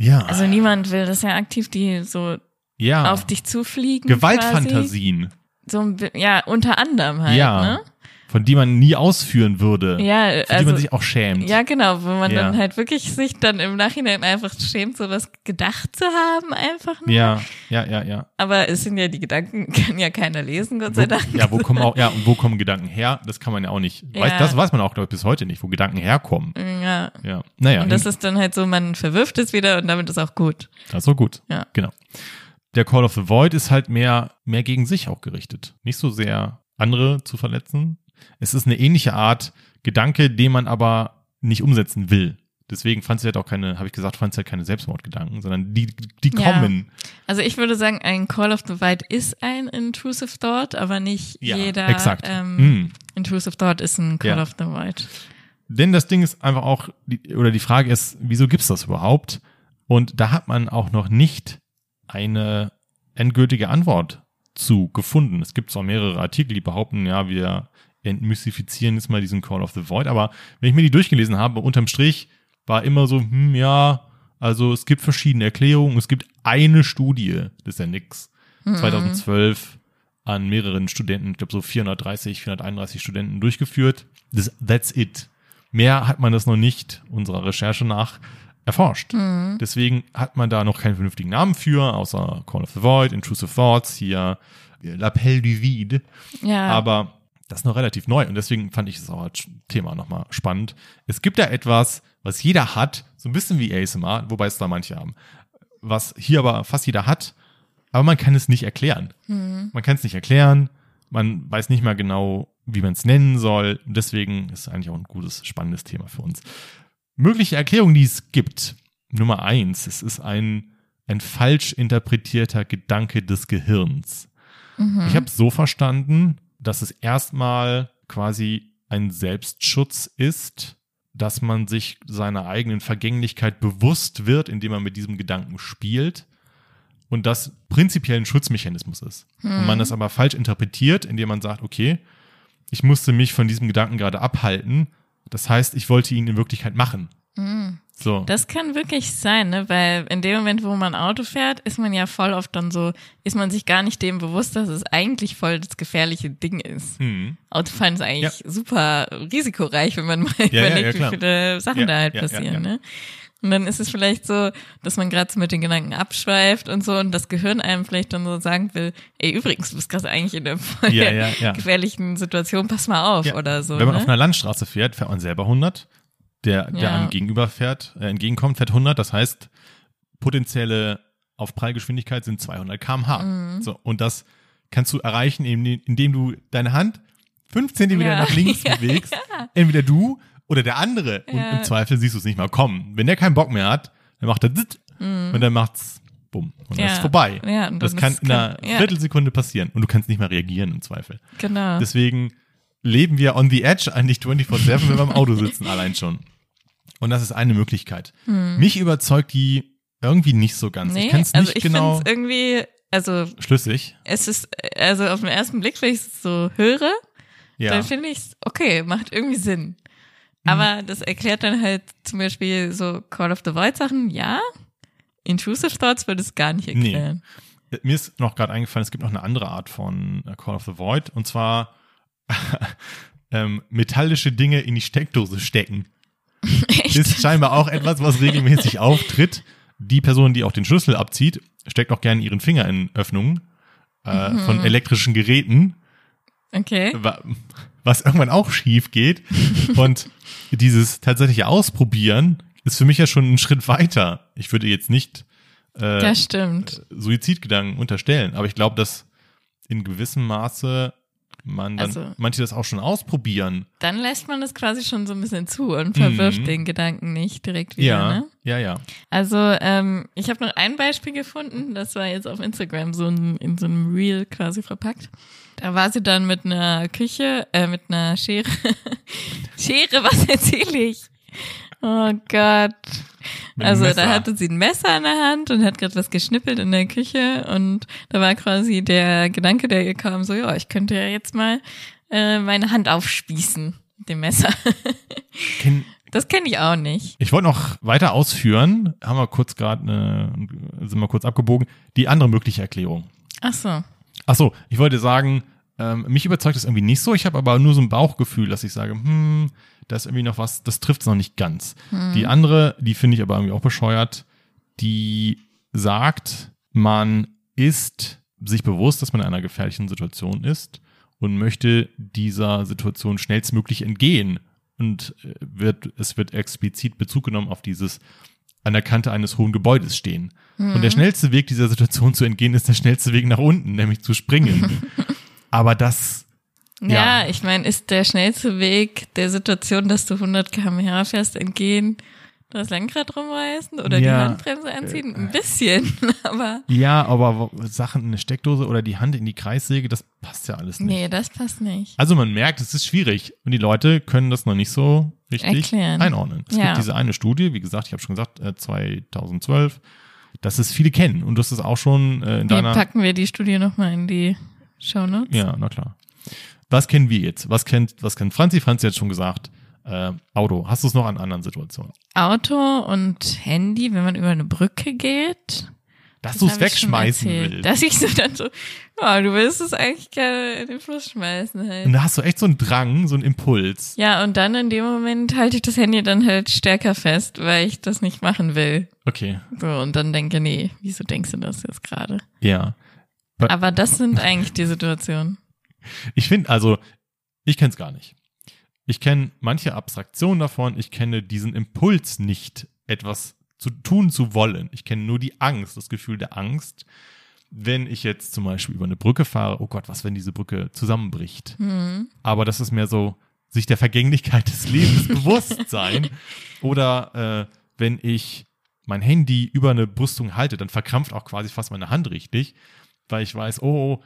Ja. Also niemand will das ja aktiv, die so ja. auf dich zufliegen. Quasi. Gewaltfantasien, So ein, bi- ja, unter anderem halt, Ja. ne? Von die man nie ausführen würde. Ja, für die also, man sich auch schämt. ja, genau, wo man Ja. dann halt wirklich sich dann im Nachhinein einfach schämt, sowas gedacht zu haben, einfach nur. Ja, ja, ja, ja. Aber es sind ja die Gedanken, *laughs* kann ja keiner lesen, Gott Wo, sei Dank. ja, wo kommen *laughs* auch, ja, und wo kommen Gedanken her? Das kann man ja auch nicht. Weiß, Ja. Das weiß man auch, glaube ich, bis heute nicht, wo Gedanken herkommen. Ja. Ja. Naja, Und das ist dann halt so, man verwirft es wieder und damit ist auch gut. das ist so gut. Ja. Genau. Der Call of the Void ist halt mehr, mehr gegen sich auch gerichtet. Nicht so sehr andere zu verletzen. Es ist eine ähnliche Art Gedanke, den man aber nicht umsetzen will. Deswegen fand sie halt auch keine, habe ich gesagt, fand sie halt keine Selbstmordgedanken, sondern die, die Ja. kommen. Also ich würde sagen, ein Call of the Wild ist ein intrusive Thought, aber nicht Ja, jeder exakt. Ähm, Hm. intrusive Thought ist ein Call Ja. of the Wild. Denn das Ding ist einfach auch, oder die Frage ist, wieso gibt's das überhaupt? Und da hat man auch noch nicht eine endgültige Antwort zu gefunden. Es gibt zwar mehrere Artikel, die behaupten, ja, wir entmystifizieren jetzt mal diesen Call of the Void, aber wenn ich mir die durchgelesen habe, unterm Strich war immer so, hm, ja, also es gibt verschiedene Erklärungen, es gibt eine Studie, das ist ja nix, 2012 an mehreren Studenten, ich glaube so 430, 431 Studenten durchgeführt. Das, that's it. Mehr hat man das noch nicht unserer Recherche nach erforscht. Deswegen hat man da noch keinen vernünftigen Namen für, außer Call of the Void, Intrusive Thoughts, hier L'Appel du Vide. Ja. Aber das ist noch relativ neu und deswegen fand ich das auch als Thema nochmal spannend. Es gibt da etwas, was jeder hat, so ein bisschen wie ASMR, wobei es da manche haben, was hier aber fast jeder hat, aber man kann es nicht erklären. Man kann es nicht erklären, man weiß nicht mal genau, wie man es nennen soll. Deswegen ist es eigentlich auch ein gutes, spannendes Thema für uns. Mögliche Erklärungen, die es gibt. Nummer eins, es ist ein, ein falsch interpretierter Gedanke des Gehirns. Ich habe so verstanden, dass es erstmal quasi ein Selbstschutz ist, dass man sich seiner eigenen Vergänglichkeit bewusst wird, indem man mit diesem Gedanken spielt und das prinzipiell ein Schutzmechanismus ist. Und man das aber falsch interpretiert, indem man sagt, okay, ich musste mich von diesem Gedanken gerade abhalten. Das heißt, ich wollte ihn in Wirklichkeit machen. So. Das kann wirklich sein, ne? Weil in dem Moment, wo man Auto fährt, ist man ja voll oft dann so, ist man sich gar nicht dem bewusst, dass es eigentlich voll das gefährliche Ding ist. Hm. Autofahren ist eigentlich super risikoreich, wenn man *laughs* mal ja, überlegt, ja, wie viele Sachen Ja, da halt ja, ja, passieren, ja. ne? Und dann ist es vielleicht so, dass man gerade so mit den Gedanken abschweift und so und das Gehirn einem vielleicht dann so sagen will, ey, übrigens, du bist gerade eigentlich in einer voll Ja, ja, ja. gefährlichen Situation, pass mal auf Ja, oder so. Wenn man ne? auf einer Landstraße fährt, fährt man selber 100. Der, der Ja. einem gegenüber fährt, äh, entgegenkommt, fährt 100. Das heißt, potenzielle Aufprallgeschwindigkeit sind 200 km/h. Mhm. So, und das kannst du erreichen, indem, du deine Hand fünf Zentimeter Ja. nach links *laughs* Ja, bewegst. Entweder du oder der andere. Und im Zweifel siehst du es nicht mal kommen. Wenn der keinen Bock mehr hat, dann macht er zit und dann macht's bumm. Und dann Mhm. Ja. ist es vorbei. Ja, das kann ist- in einer kann-. Viertelsekunde passieren. Und du kannst nicht mehr reagieren im Zweifel. Genau. Deswegen leben wir on the edge eigentlich 24-7, wenn wir im Auto sitzen, allein schon. Und das ist eine Möglichkeit. Mich überzeugt die irgendwie nicht so ganz. nee, ich kann es also nicht ich genau finde es irgendwie, also schlüssig. es ist, also auf den ersten Blick, wenn ich es so höre, Ja. dann finde ich es, okay, macht irgendwie Sinn. Mhm. Aber das erklärt dann halt zum Beispiel so Call of the Void Sachen, ja. Intrusive Thoughts würde es gar nicht Nee. erklären. Mir ist noch gerade eingefallen, es gibt noch eine andere Art von äh, Call of the Void. Und zwar *laughs* ähm, metallische Dinge in die Steckdose stecken. *laughs* Echt? Ist scheinbar auch etwas, was regelmäßig auftritt. Die Person, die auch den Schlüssel abzieht, steckt auch gerne ihren Finger in Öffnungen äh, Mhm. von elektrischen Geräten. Okay. wa- was irgendwann auch schief geht. Und dieses tatsächliche Ausprobieren ist für mich ja schon ein Schritt weiter. Ich würde jetzt nicht äh. Suizidgedanken unterstellen, aber ich glaube, dass in gewissem Maße man dann Also- manche das auch schon ausprobieren. Dann lässt man das quasi schon so ein bisschen zu und verwirft Mhm. den Gedanken nicht direkt wieder, Ja, ne? ja, ja. Also, ähm, ich habe noch ein Beispiel gefunden, das war jetzt auf Instagram so ein, in so einem Reel quasi verpackt. Da war sie dann mit einer Küche, äh, mit einer Schere. *laughs* Schere, was erzähle ich? Oh Gott. Mit also da hatte sie ein Messer in der Hand und hat gerade was geschnippelt in der Küche und da war quasi der Gedanke, der ihr kam, so, ja, ich könnte ja jetzt mal äh, meine Hand aufspießen mit dem Messer. *laughs* Kenn- Das kenne ich auch nicht. Ich wollte noch weiter ausführen, haben wir kurz gerade, eine- sind wir kurz abgebogen, die andere mögliche Erklärung. Ach so. Ach so, ich wollte sagen, ähm, mich überzeugt das irgendwie nicht so. Ich habe aber nur so ein Bauchgefühl, dass ich sage, hm, da ist irgendwie noch was, das trifft es noch nicht ganz. Die andere, die finde ich aber irgendwie auch bescheuert, die sagt, man ist sich bewusst, dass man in einer gefährlichen Situation ist und möchte dieser Situation schnellstmöglich entgehen. Und äh, wird, es wird explizit Bezug genommen auf dieses an der Kante eines hohen Gebäudes stehen. Und der schnellste Weg, dieser Situation zu entgehen, ist der schnellste Weg nach unten, nämlich zu springen. *laughs* Aber das, Ja, Ja. ich meine, ist der schnellste Weg der Situation, dass du 100 km/h fährst, entgehen, das Lenkrad rumreißen oder die Ja. Handbremse anziehen? Ein bisschen, *laughs* aber ja, aber Sachen in eine Steckdose oder die Hand in die Kreissäge, das passt ja alles nicht. nee, das passt nicht. Also man merkt, es ist schwierig und die Leute können das noch nicht so richtig Erklären. einordnen. Es Ja. gibt diese eine Studie, wie gesagt, ich habe schon gesagt, äh, 2012 dass es viele kennen. Und du hast es auch schon äh, in Wie deiner. packen wir die Studie nochmal in die Show Notes? Ja, na klar. Was kennen wir jetzt? Was kennt, was kennt Franzi? Franzi hat schon gesagt, äh, Auto. Hast du es noch an anderen Situationen? Auto und Handy, wenn man über eine Brücke geht. Dass Das du es wegschmeißen willst. Dass ich so dann so, oh, du willst es eigentlich gerne in den Fluss schmeißen halt. Und da hast du echt so einen Drang, so einen Impuls. Ja, und dann in dem Moment halte ich das Handy dann halt stärker fest, weil ich das nicht machen will. Okay, So, und dann denke, nee, wieso denkst du das jetzt gerade? ja. Aber das sind eigentlich die Situationen. Ich finde, also, ich kenne es gar nicht. Ich kenne manche Abstraktionen davon. Ich kenne diesen Impuls nicht, etwas zu tun zu wollen. Ich kenne nur die Angst, das Gefühl der Angst, wenn ich jetzt zum Beispiel über eine Brücke fahre. Oh Gott, was, wenn diese Brücke zusammenbricht? Aber das ist mehr so, sich der Vergänglichkeit des Lebens *laughs* bewusst sein. Oder äh, wenn ich mein Handy über eine Brüstung halte, dann verkrampft auch quasi fast meine Hand richtig, weil ich weiß, oh,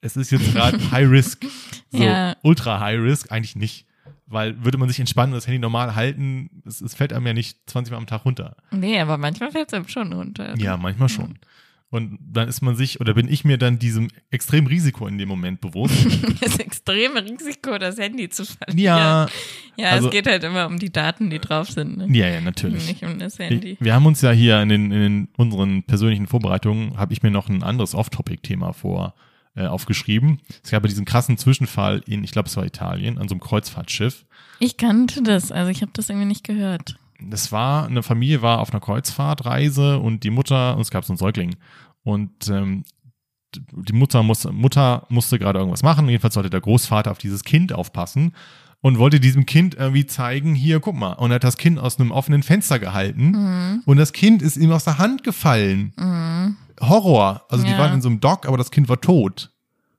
es ist jetzt gerade High Risk. *laughs* So, Ja. ultra High Risk, eigentlich nicht. Weil würde man sich entspannen und das Handy normal halten, es, es fällt einem ja nicht 20 Mal am Tag runter. Nee, aber manchmal fällt es einem schon runter. Ja, manchmal schon. Und dann ist man sich, oder bin ich mir dann diesem extremen Risiko in dem Moment bewusst. *laughs* Das extreme Risiko, das Handy zu verlieren. ja, Ja, also- es geht halt immer um die Daten, die drauf sind. Ne? ja, ja, natürlich. Nicht um das Handy. Wir haben uns ja hier in, den, in unseren persönlichen Vorbereitungen, habe ich mir noch ein anderes Off-Topic-Thema vor äh, aufgeschrieben. Es gab ja diesen krassen Zwischenfall in, ich glaube, es war Italien, an so einem Kreuzfahrtschiff. Ich kannte das, also ich habe das irgendwie nicht gehört. Das war, eine Familie war auf einer Kreuzfahrtreise und die Mutter, und es gab so einen Säugling. Und ähm, die Mutter musste, Mutter musste gerade irgendwas machen. Jedenfalls sollte der Großvater auf dieses Kind aufpassen und wollte diesem Kind irgendwie zeigen, hier, guck mal. Und er hat das Kind aus einem offenen Fenster gehalten und das Kind ist ihm aus der Hand gefallen. Horror. Also die Ja. waren in so einem Dock, aber das Kind war tot.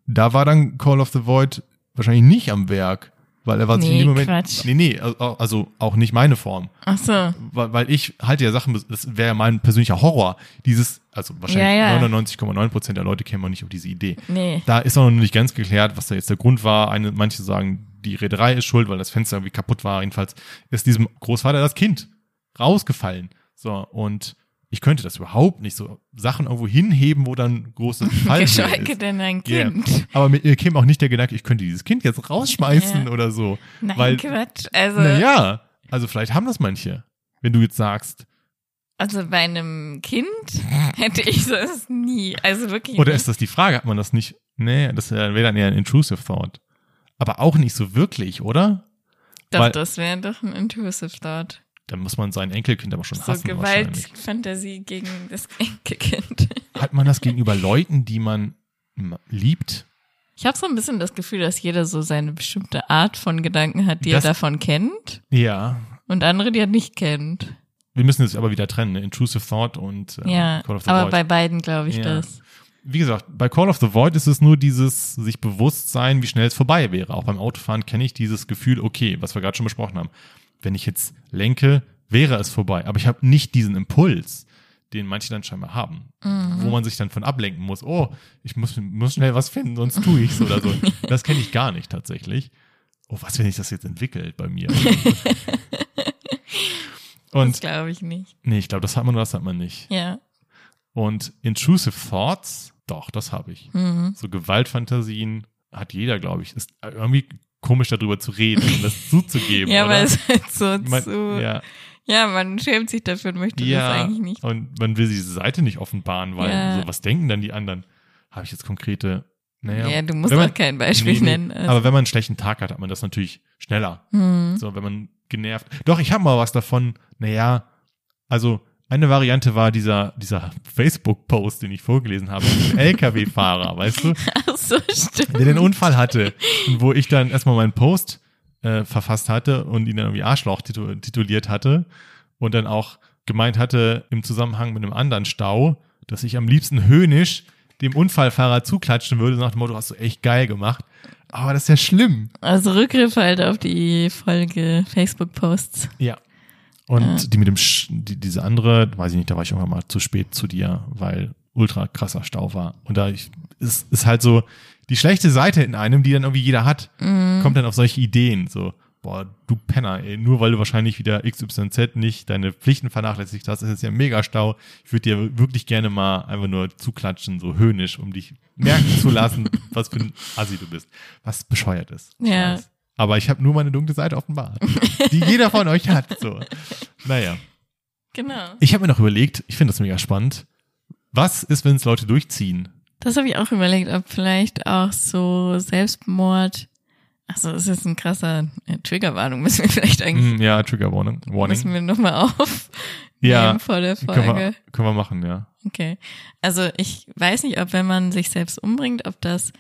Da war dann Call of the Void wahrscheinlich nicht am Werk, weil er war sich in Nee, dem Moment. Quatsch. Nee, nee, also- also auch nicht meine Form Ach so. weil, weil ich halte ja Sachen, das wäre ja mein persönlicher Horror. Dieses, also wahrscheinlich Ja, ja. 99,9 Prozent der Leute kämen auch nicht auf diese Idee. Nee. Da ist auch noch nicht ganz geklärt, was da jetzt der Grund war. Eine, manche sagen, die Reederei ist schuld, weil das Fenster irgendwie kaputt war. Jedenfalls ist diesem Großvater das Kind rausgefallen. So, und ich könnte das überhaupt nicht so Sachen irgendwo hinheben, wo dann großes *laughs* Fall Geschweige ist. denn ein Yeah. Kind. Aber mir käme auch nicht der Gedanke, ich könnte dieses Kind jetzt rausschmeißen Ja. oder so. Nein, weil, Quatsch. Also, naja, also vielleicht haben das manche. Wenn du jetzt sagst, also bei einem Kind hätte ich das nie. Also wirklich. Oder nicht. ist das die Frage? Hat man das nicht? Nee, das wäre dann eher ein intrusive thought. Aber auch nicht so wirklich, oder? Doch, weil- das wäre doch ein intrusive thought. Dann muss man sein Enkelkind aber schon So hassen. Gewaltfantasie gegen das Enkelkind. *laughs* Hat man das gegenüber Leuten, die man liebt? Ich habe so ein bisschen das Gefühl, dass jeder so seine bestimmte Art von Gedanken hat, die Das- er davon kennt Ja. und andere, die er nicht kennt. Wir müssen es aber wieder trennen, ne? Intrusive Thought und äh, Ja, Call of the aber Void. bei beiden glaube ich Ja. das. Wie gesagt, bei Call of the Void ist es nur dieses sich bewusst sein, wie schnell es vorbei wäre. Auch beim Autofahren kenne ich dieses Gefühl, okay, was wir gerade schon besprochen haben. Wenn ich jetzt lenke, wäre es vorbei. Aber ich habe nicht diesen Impuls, den manche dann scheinbar haben, wo man sich dann von ablenken muss. Oh, ich muss, muss schnell was finden, sonst tue ich's oder so. *laughs* Das kenne ich gar nicht tatsächlich. Oh, was, wenn sich das jetzt entwickelt bei mir? *laughs* Das Und glaube ich nicht. nee, ich glaube, das hat man oder das hat man nicht. Ja. Und intrusive thoughts, doch, das habe ich. Mhm. So Gewaltfantasien hat jeder, glaube ich. Ist irgendwie komisch darüber zu reden und das zuzugeben. Ja, oder? aber es halt so Man- zu. Ja. ja, man schämt sich dafür und möchte ja. das eigentlich nicht. Und man will diese Seite nicht offenbaren, weil Ja. so, was denken dann die anderen? Habe ich jetzt konkrete, naja. Ja, du musst man- auch kein Beispiel Nee, nee. nennen. Also. Aber wenn man einen schlechten Tag hat, hat man das natürlich schneller. hm. So, wenn man genervt. Doch, ich habe mal was davon. Naja, also eine Variante war dieser, dieser Facebook-Post, den ich vorgelesen habe, mit LKW-Fahrer, weißt du, *laughs* Ach so, stimmt. der den Unfall hatte. Und wo ich dann erstmal meinen Post äh, verfasst hatte und ihn dann irgendwie Arschloch titu tituliert hatte und dann auch gemeint hatte im Zusammenhang mit einem anderen Stau, dass ich am liebsten höhnisch dem Unfallfahrer zuklatschen würde, nach dem Motto, hast du echt geil gemacht. Aber das ist ja schlimm. Also Rückgriff halt auf die Folge Facebook-Posts. Ja. Und Ja. die mit dem, Sch die, diese andere, weiß ich nicht, da war ich irgendwann mal zu spät zu dir, weil ultra krasser Stau war. Und da ich, ist, ist halt so die schlechte Seite in einem, die dann irgendwie jeder hat, kommt dann auf solche Ideen, so, boah, du Penner, ey, nur weil du wahrscheinlich wieder XYZ nicht deine Pflichten vernachlässigt hast, ist es ja mega Stau. Ich würde dir wirklich gerne mal einfach nur zuklatschen, so höhnisch, um dich merken zu lassen, *laughs* was für ein Assi du bist. Was bescheuert ist. Ja. weiß. Aber ich habe nur meine dunkle Seite offenbart, die jeder von euch hat. So. Naja. Genau. Ich habe mir noch überlegt, ich finde das mega spannend. Was ist, wenn es Leute durchziehen? Das habe ich auch überlegt, ob vielleicht auch so Selbstmord. Achso, das ist jetzt ein krasser äh, Triggerwarnung, müssen wir vielleicht eigentlich, Hm, ja, Trigger Warning. Müssen wir nochmal auf Ja, vor der Können Folge. wir, können wir machen, ja. Okay. Also ich weiß nicht, ob wenn man sich selbst umbringt, ob das,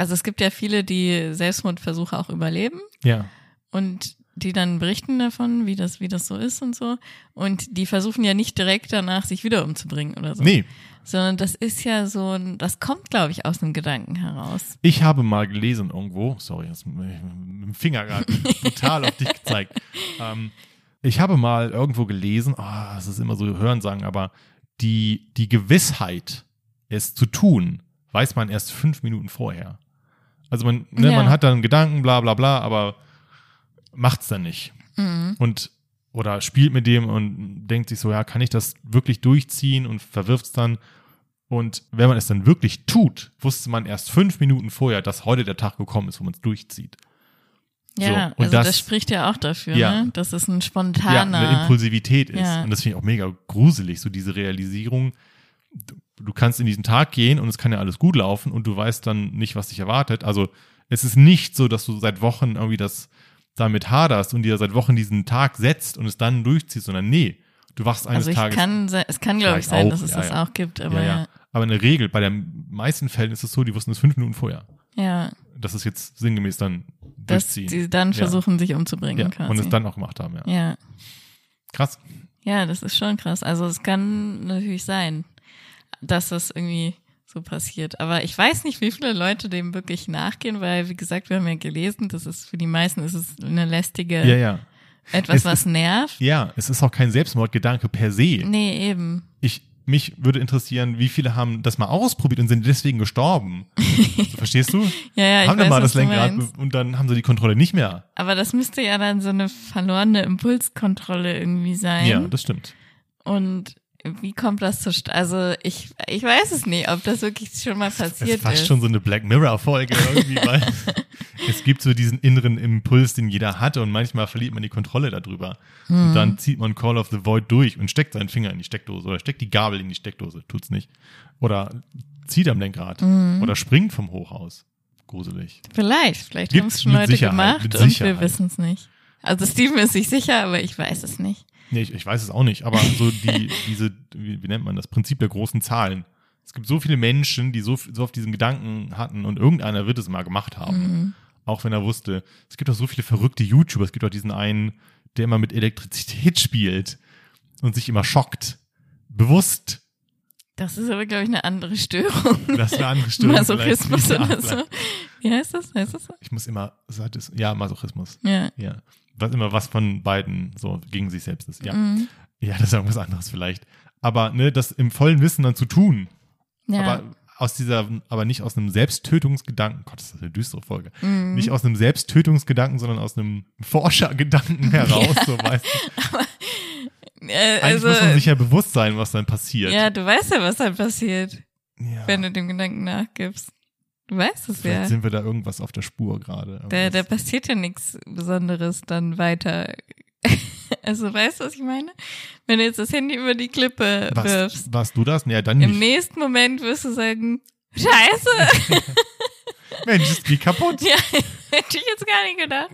also es gibt ja viele, die Selbstmordversuche auch überleben Ja. und die dann berichten davon, wie das, wie das so ist und so. Und die versuchen ja nicht direkt danach, sich wieder umzubringen oder so. Nee, Sondern das ist ja so ein, das kommt, glaube ich, aus einem Gedanken heraus. ich habe mal gelesen irgendwo, sorry, jetzt mit dem Finger gerade *laughs* brutal auf dich gezeigt. Ähm, ich habe mal irgendwo gelesen, ah, es ist immer so Hörensagen, aber die, die Gewissheit, es zu tun, weiß man erst fünf Minuten vorher. Also man, ne, Ja. man hat dann Gedanken, bla bla bla, aber macht's dann nicht. Mhm. und oder spielt mit dem und denkt sich so, ja, kann ich das wirklich durchziehen und verwirft es dann. Und wenn man es dann wirklich tut, wusste man erst fünf Minuten vorher, dass heute der Tag gekommen ist, wo man es durchzieht. Ja, So, und also das, das- spricht ja auch dafür, Ja. ne? dass es ein Ja, spontaner. eine Impulsivität ist. Ja. Und das finde ich auch mega gruselig, so diese Realisierung. Du, kannst in diesen Tag gehen und es kann ja alles gut laufen und du weißt dann nicht, was dich erwartet. Also es ist nicht so, dass du seit Wochen irgendwie das damit haderst und dir seit Wochen diesen Tag setzt und es dann durchziehst, sondern nee, du wachst eines also Tages kann, es kann glaube ich sein, auch, dass es ja, das ja. auch gibt, aber ja. Aber in der Regel, bei den meisten Fällen ist es so, die wussten es fünf Minuten vorher. ja, Das ist jetzt sinngemäß dann dass durchziehen. die dann Ja. versuchen, sich umzubringen ja, und es dann auch gemacht haben, ja. ja. Krass. ja, das ist schon krass. Also es kann natürlich sein, dass das irgendwie so passiert. Aber ich weiß nicht, wie viele Leute dem wirklich nachgehen, weil, wie gesagt, wir haben ja gelesen, das ist für die meisten ist es eine lästige, Ja, ja. etwas, Es was ist- nervt. Ja, es ist auch kein Selbstmordgedanke per se. Nee, eben. Ich, mich würde interessieren, wie viele haben das mal ausprobiert und sind deswegen gestorben. *laughs* verstehst du? Ja, ja, ich haben dann weiß, mal das Lenkrad und dann haben sie die Kontrolle nicht mehr. Aber das müsste ja dann so eine verlorene Impulskontrolle irgendwie sein. Ja, das stimmt. Und wie kommt das zustande? Also ich, ich weiß es nicht, ob das wirklich schon mal passiert ist fast ist. schon so eine Black Mirror-Folge irgendwie, *laughs* weil es gibt so diesen inneren Impuls, den jeder hat und manchmal verliert man die Kontrolle darüber. Hm. Und dann zieht man Call of the Void durch und steckt seinen Finger in die Steckdose oder steckt die Gabel in die Steckdose, tut's nicht. Oder zieht am Lenkrad Hm. oder springt vom Hochhaus. Gruselig. Vielleicht, vielleicht haben es schon Leute Sicherheit, gemacht und wir wissen es nicht. Also Steven ist sich sicher, aber ich weiß es nicht. Nee, ich, ich weiß es auch nicht, aber so *laughs* die, diese, wie, wie nennt man das, Prinzip der großen Zahlen. Es gibt so viele Menschen, die so, so auf diesen Gedanken hatten und irgendeiner wird es mal gemacht haben. Mhm. Auch wenn er wusste. Es gibt auch so viele verrückte YouTuber. Es gibt auch diesen einen, der immer mit Elektrizität spielt und sich immer schockt. Bewusst. Das ist aber, glaube ich, eine andere Störung. Das ist eine andere Störung. Masochismus oder so. Wie heißt das? Heißt das so? Ich muss immer, ja, Masochismus. Ja. Ja. Was immer was von beiden so gegen sich selbst ist. Ja. Mhm. Ja, das ist irgendwas anderes vielleicht. Aber ne, das im vollen Wissen dann zu tun, Ja. aber aus dieser, aber nicht aus einem Selbsttötungsgedanken, Gott, das ist eine düstere Folge, Mhm. nicht aus einem Selbsttötungsgedanken, sondern aus einem Forschergedanken *laughs* heraus, so weißt du. *laughs* Äh, Eigentlich also, muss man sich ja bewusst sein, was dann passiert. ja, du weißt ja, was dann passiert, Ja. wenn du dem Gedanken nachgibst. Du weißt es Vielleicht ja. sind wir da irgendwas auf der Spur gerade. Da, da passiert ja nichts Besonderes dann weiter. *laughs* Also weißt du, was ich meine? Wenn du jetzt das Handy über die Klippe was, wirfst, warst du das? Ja, dann im nicht. nächsten Moment wirst du sagen, Scheiße, *laughs* Mensch, ist die kaputt. *laughs* ja, hätte ich jetzt gar nicht gedacht.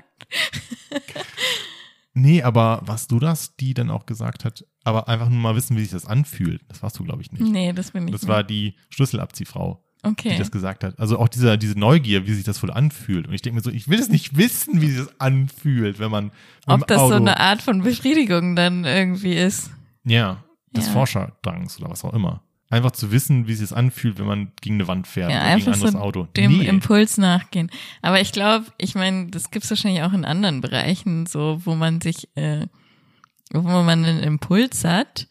Nee, aber warst du das, die dann auch gesagt hat, aber einfach nur mal wissen, wie sich das anfühlt? Das warst du, glaube ich, nicht. Nee, das bin ich Das nicht. war die Schlüsselabziehfrau. Die okay. das gesagt hat. Also auch dieser, diese Neugier, wie sich das wohl anfühlt. Und ich denke mir so, ich will es nicht wissen, wie sich das anfühlt, wenn man Ob das Auto, so eine Art von Befriedigung dann irgendwie ist. ja, des Ja. Forscherdanks oder was auch immer. Einfach zu wissen, wie sich das anfühlt, wenn man gegen eine Wand fährt Ja, oder gegen ein einfach anderes so Auto. dem nee. Impuls nachgehen. Aber ich glaube, ich meine, das gibt's wahrscheinlich auch in anderen Bereichen, so wo man sich, äh, wo man einen Impuls hat.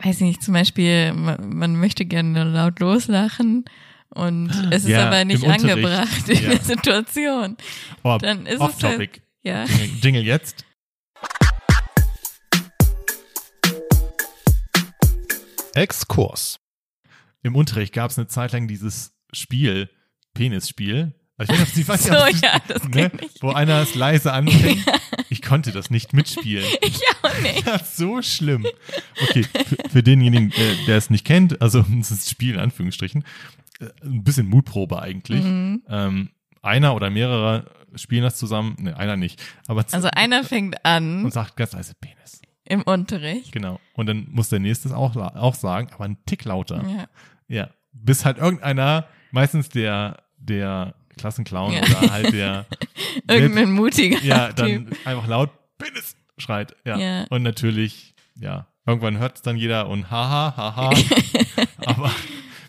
Weiß ich nicht, zum Beispiel, man, man möchte gerne laut loslachen und es ist Ja, aber nicht Unterricht. angebracht in Ja. der Situation. oh, dann ist es off topic. Ja. Jingle, Jingle jetzt. Exkurs. Im Unterricht gab es eine Zeit lang dieses Spiel, Penisspiel. Also ich weiß, weiß So, es- ja, das ne, wo einer es leise anfängt. Ich konnte das nicht mitspielen. *laughs* Ich auch *laughs* nicht. Das ist so schlimm. Okay, für, für denjenigen, äh, der es nicht kennt, also *laughs* es ist Spiel in Anführungsstrichen, äh, ein bisschen Mutprobe eigentlich. Mhm. Ähm, einer oder mehrere spielen das zusammen, ne, einer nicht, aber Also einer fängt an und sagt ganz leise Penis. im Unterricht. Genau. Und dann muss der nächste es auch, auch sagen, aber einen Tick lauter. Ja. Ja. Bis halt irgendeiner, meistens der, der Klassenclown Ja. oder halt der, *laughs* Irgendein mutiger ja, Typ. dann einfach laut Penis schreit. Ja. Ja. Und natürlich, ja, irgendwann hört es dann jeder und haha, haha. *laughs* aber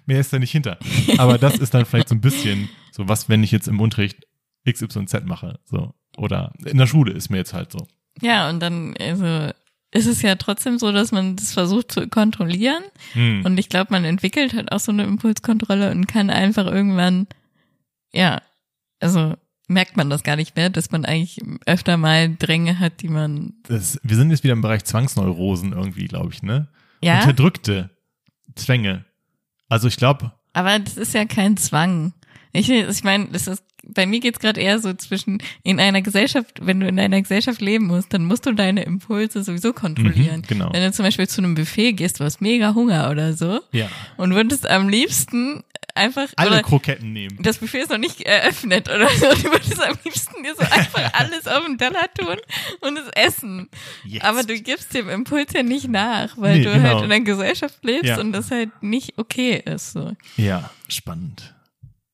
mehr ist da nicht hinter. Aber das ist dann vielleicht so ein bisschen so, was, wenn ich jetzt im Unterricht XYZ mache. So. Oder in der Schule ist mir jetzt halt so. Ja, und dann also, ist es ja trotzdem so, dass man das versucht zu kontrollieren. Hm. Und ich glaube, man entwickelt halt auch so eine Impulskontrolle und kann einfach irgendwann, ja, also merkt man das gar nicht mehr, dass man eigentlich öfter mal Dränge hat, die man, Das, wir sind jetzt wieder im Bereich Zwangsneurosen irgendwie, glaube ich, ne? ja, Unterdrückte Zwänge. Also ich glaube, aber das ist ja kein Zwang. Ich, ich meine, das ist, bei mir geht's gerade eher so zwischen in einer Gesellschaft, wenn du in einer Gesellschaft leben musst, dann musst du deine Impulse sowieso kontrollieren. Mhm, genau. Wenn du zum Beispiel zu einem Buffet gehst, du hast mega Hunger oder so ja, und würdest am liebsten einfach alle Kroketten nehmen. das Buffet ist noch nicht eröffnet oder so. Du würdest am liebsten dir so einfach *laughs* alles auf den Teller tun und es essen. Jetzt. Aber du gibst dem Impuls ja nicht nach, weil Nee, du genau. halt in einer Gesellschaft lebst Ja. und das halt nicht okay ist. So. Ja, spannend.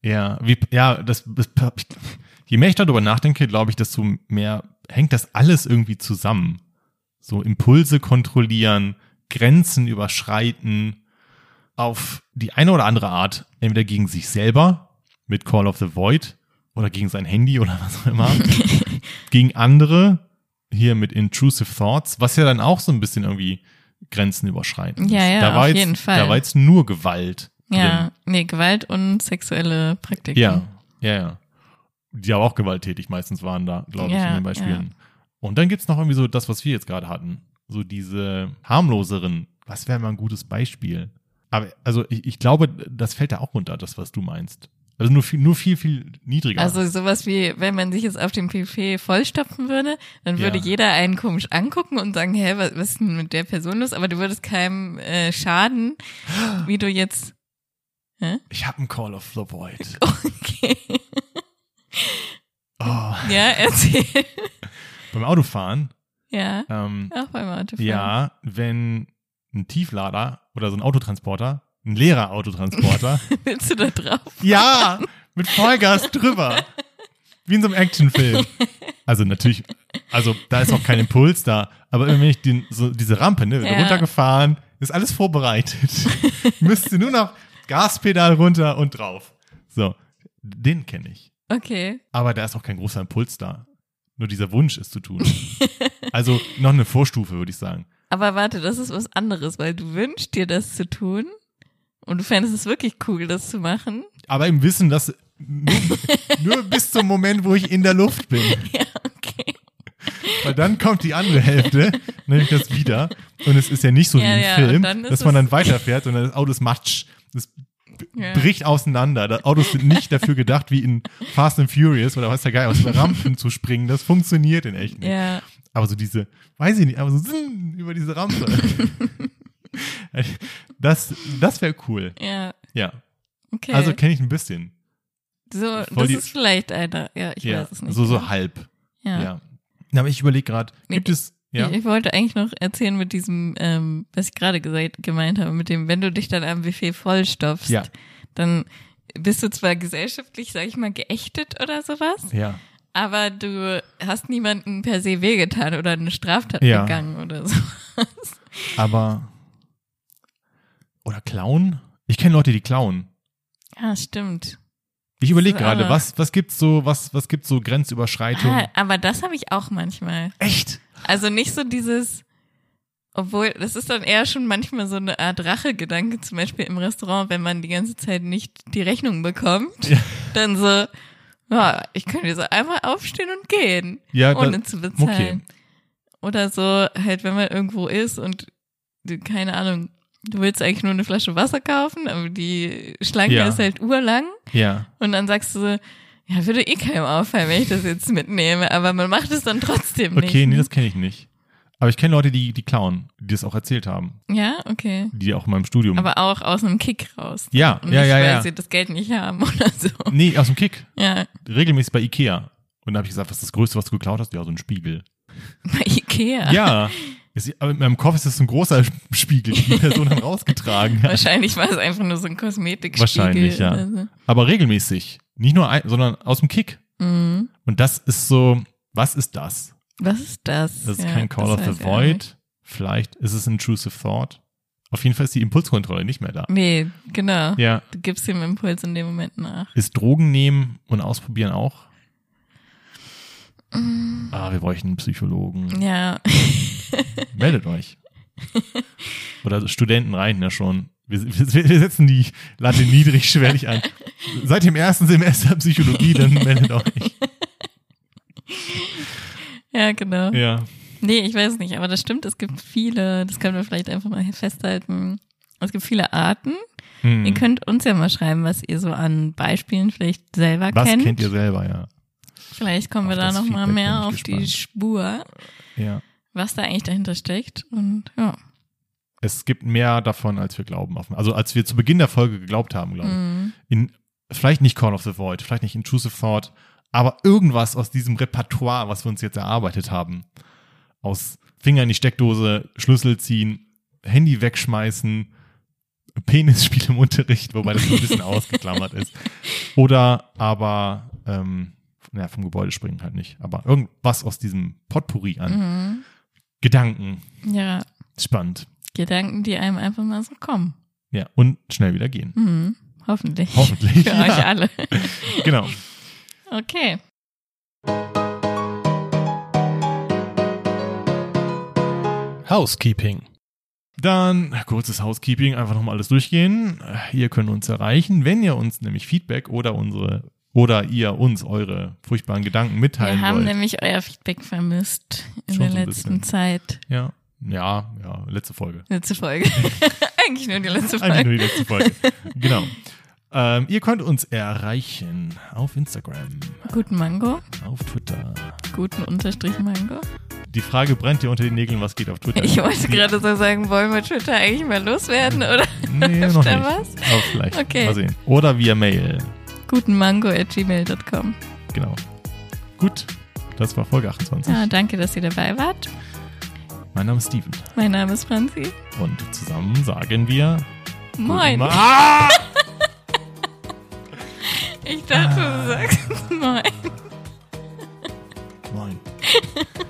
Ja, wie, ja, das, das, je mehr ich darüber nachdenke, glaube ich, desto mehr hängt das alles irgendwie zusammen. So Impulse kontrollieren, Grenzen überschreiten, auf die eine oder andere Art, entweder gegen sich selber mit Call of the Void oder gegen sein Handy oder was auch immer, *laughs* gegen andere hier mit Intrusive Thoughts, was ja dann auch so ein bisschen irgendwie Grenzen überschreiten. Ja, ja, da war auf jetzt, jeden Fall. Da war jetzt nur Gewalt. Ja, drin. nee, Gewalt und sexuelle Praktiken. Ja, ja, ja. Die aber auch gewalttätig meistens waren da, glaube ich, Ja, in den Beispielen. Und dann gibt's noch irgendwie so das, was wir jetzt gerade hatten. So diese harmloseren. Was wäre mal ein gutes Beispiel? Aber also ich, ich glaube, das fällt da auch runter, das, was du meinst. Also nur viel, nur viel, viel niedriger. Also sowas wie, wenn man sich jetzt auf dem Buffet vollstopfen würde, dann würde Ja. jeder einen komisch angucken und sagen, hä, was, was ist denn mit der Person los? Aber du würdest keinem äh, schaden, wie du jetzt. Hä? ich habe ein Call of the Void. *laughs* Okay. Oh. Ja, erzähl. Beim Autofahren, Ja, ähm, auch beim Autofahren. ja, wenn ein Tieflader oder so ein Autotransporter, ein leerer Autotransporter, *laughs* Willst du da drauf? Ja, mit Vollgas drüber. Wie in so einem Actionfilm. Also natürlich, also da ist auch kein Impuls da, aber wenn ich den, so diese Rampe, ne, Ja. runtergefahren, ist alles vorbereitet. *laughs* Müsste nur noch Gaspedal runter und drauf. So, den kenne ich. Okay. Aber da ist auch kein großer Impuls da. Nur dieser Wunsch, es zu tun. Also noch eine Vorstufe, würde ich sagen. Aber warte, das ist was anderes, weil du wünschst dir das zu tun und du fändest es wirklich cool, das zu machen. Aber im Wissen, dass nur, nur bis zum Moment, wo ich in der Luft bin. *laughs* Ja, okay. Weil dann kommt die andere Hälfte, nämlich das wieder. Und es ist ja nicht so Ja, wie im ja, Film, dass man dann weiterfährt und dann das Auto ist Matsch. Das Ja. bricht auseinander. Das Autos sind nicht dafür gedacht, wie in Fast and Furious oder was der Geil, aus den Rampen zu springen. Das funktioniert in echt nicht. Ja, Aber so diese, weiß ich nicht, aber so zing, über diese Rampe. *laughs* das das wäre cool. ja, Ja. okay. Also kenne ich ein bisschen. so, voll das die- ist vielleicht einer. Ja, ich ja. weiß es nicht. So, so genau. halb. Ja. Ja. Aber ich überlege gerade, gibt Nee, es, ja? Ich, ich wollte eigentlich noch erzählen mit diesem, ähm, was ich gerade gemeint habe, mit dem, wenn du dich dann am Buffet vollstopfst, Ja. dann bist du zwar gesellschaftlich, sag ich mal, geächtet oder sowas, Ja. Aber du hast niemanden per se wehgetan oder eine Straftat Ja. begangen oder *laughs* so. Aber. Oder klauen? Ich kenne Leute, die klauen. Ja, stimmt. Ich überlege gerade, was, was gibt's so, was, was gibt's so Grenzüberschreitungen? Ah, aber das habe ich auch manchmal. Echt? Also nicht so dieses, obwohl, das ist dann eher schon manchmal so eine Art Rachegedanke, zum Beispiel im Restaurant, wenn man die ganze Zeit nicht die Rechnung bekommt, Ja. dann so, ja, ich könnte so einmal aufstehen und gehen, Ja, ohne zu bezahlen. okay. Oder so, halt, wenn man irgendwo ist und, du, keine Ahnung, du willst eigentlich nur eine Flasche Wasser kaufen, aber die Schlange Ja. ist halt urlang. Ja. Und dann sagst du so, ja, würde eh keinem auffallen, wenn ich das jetzt mitnehme, aber man macht es dann trotzdem nicht. Okay, nee, ne? das kenne ich nicht. Aber ich kenne Leute, die, die klauen, die das auch erzählt haben. Ja, okay. Die auch in meinem Studium. Aber auch aus einem Kick raus. ja, Und ja, nicht, ja, weil ja. sie das Geld nicht haben *laughs* oder so. Nee, aus dem Kick. Ja, Regelmäßig bei Ikea. Und da habe ich gesagt, was ist das Größte, was du geklaut hast? Ja, so ein Spiegel. *laughs* bei Ikea. Ja. Ist, aber in meinem Kopf ist das so ein großer *laughs* Spiegel, den die Person dann rausgetragen hat. Wahrscheinlich war es einfach nur so ein Kosmetikspiegel. Wahrscheinlich, ja. so. Aber regelmäßig. Nicht nur ein, sondern aus dem Kick. Mhm. Und das ist so, was ist das? Was ist das? Das ist Ja, kein Call of the. Void. Vielleicht ist es intrusive thought. Auf jeden Fall ist die Impulskontrolle nicht mehr da. Nee, genau. Ja. Du gibst dem Impuls in dem Moment nach. Ist Drogen nehmen und ausprobieren auch? Ah, wir bräuchten einen Psychologen. Ja. *laughs* Meldet euch. Oder Studenten rein ja schon. Wir, wir, wir setzen die Latte niedrigschwellig an. Seit dem ersten Semester Psychologie, dann meldet euch. *laughs* Ja, genau. Ja. Nee, ich weiß nicht, aber das stimmt, es gibt viele, das können wir vielleicht einfach mal festhalten. Es gibt viele Arten. Hm. Ihr könnt uns ja mal schreiben, was ihr so an Beispielen vielleicht selber Was kennt. kennt ihr selber, ja. Vielleicht kommen wir Auf da das noch mal Feedback mehr auf die gespannt. Spur, Ja. was da eigentlich dahinter steckt. Und ja. Es gibt mehr davon, als wir glauben. Also als wir zu Beginn der Folge geglaubt haben, glaube ich. Mhm. In, vielleicht nicht Call of the Void, vielleicht nicht Intrusive Thought, aber irgendwas aus diesem Repertoire, was wir uns jetzt erarbeitet haben. Aus Finger in die Steckdose, Schlüssel ziehen, Handy wegschmeißen, Penisspiel im Unterricht, wobei das so ein bisschen *laughs* ausgeklammert ist. Oder aber, ähm, naja, vom Gebäude springen halt nicht, aber irgendwas aus diesem Potpourri an Mhm. Gedanken. Ja, Spannend. Gedanken, die einem einfach mal so kommen. Ja, und schnell wieder gehen. Mhm. Hoffentlich. Hoffentlich. *laughs* Für ja. euch alle. Genau. Okay. Housekeeping. Dann kurzes Housekeeping, einfach nochmal alles durchgehen. Ihr könnt uns erreichen, wenn ihr uns nämlich Feedback oder unsere oder ihr uns eure furchtbaren Gedanken mitteilen Wir haben wollt. nämlich euer Feedback vermisst in Schon der so letzten bisschen. Zeit. Ja, ja, ja, letzte Folge. Letzte Folge. *laughs* Eigentlich nur die letzte Eigentlich Folge. nur die letzte Folge. genau. Ähm, ihr könnt uns erreichen auf Instagram, Guten Mango. auf Twitter. Guten Unterstrich Mango. Die Frage brennt dir unter den Nägeln, was geht auf Twitter? Ich wollte gerade so sagen, wollen wir Twitter eigentlich mal loswerden, oder? Nee, *laughs* noch nicht. was? Aber vielleicht. Okay. Mal sehen. Oder via Mail. Gutenmango at gmail.com. Genau. Gut. Das war Folge 28. Ja, danke, dass ihr dabei wart. Mein Name ist Steven. Mein Name ist Franzi. Und zusammen sagen wir. Moin. *laughs* Ah! Ich dachte, ah. du sagst nein. Nein. *laughs*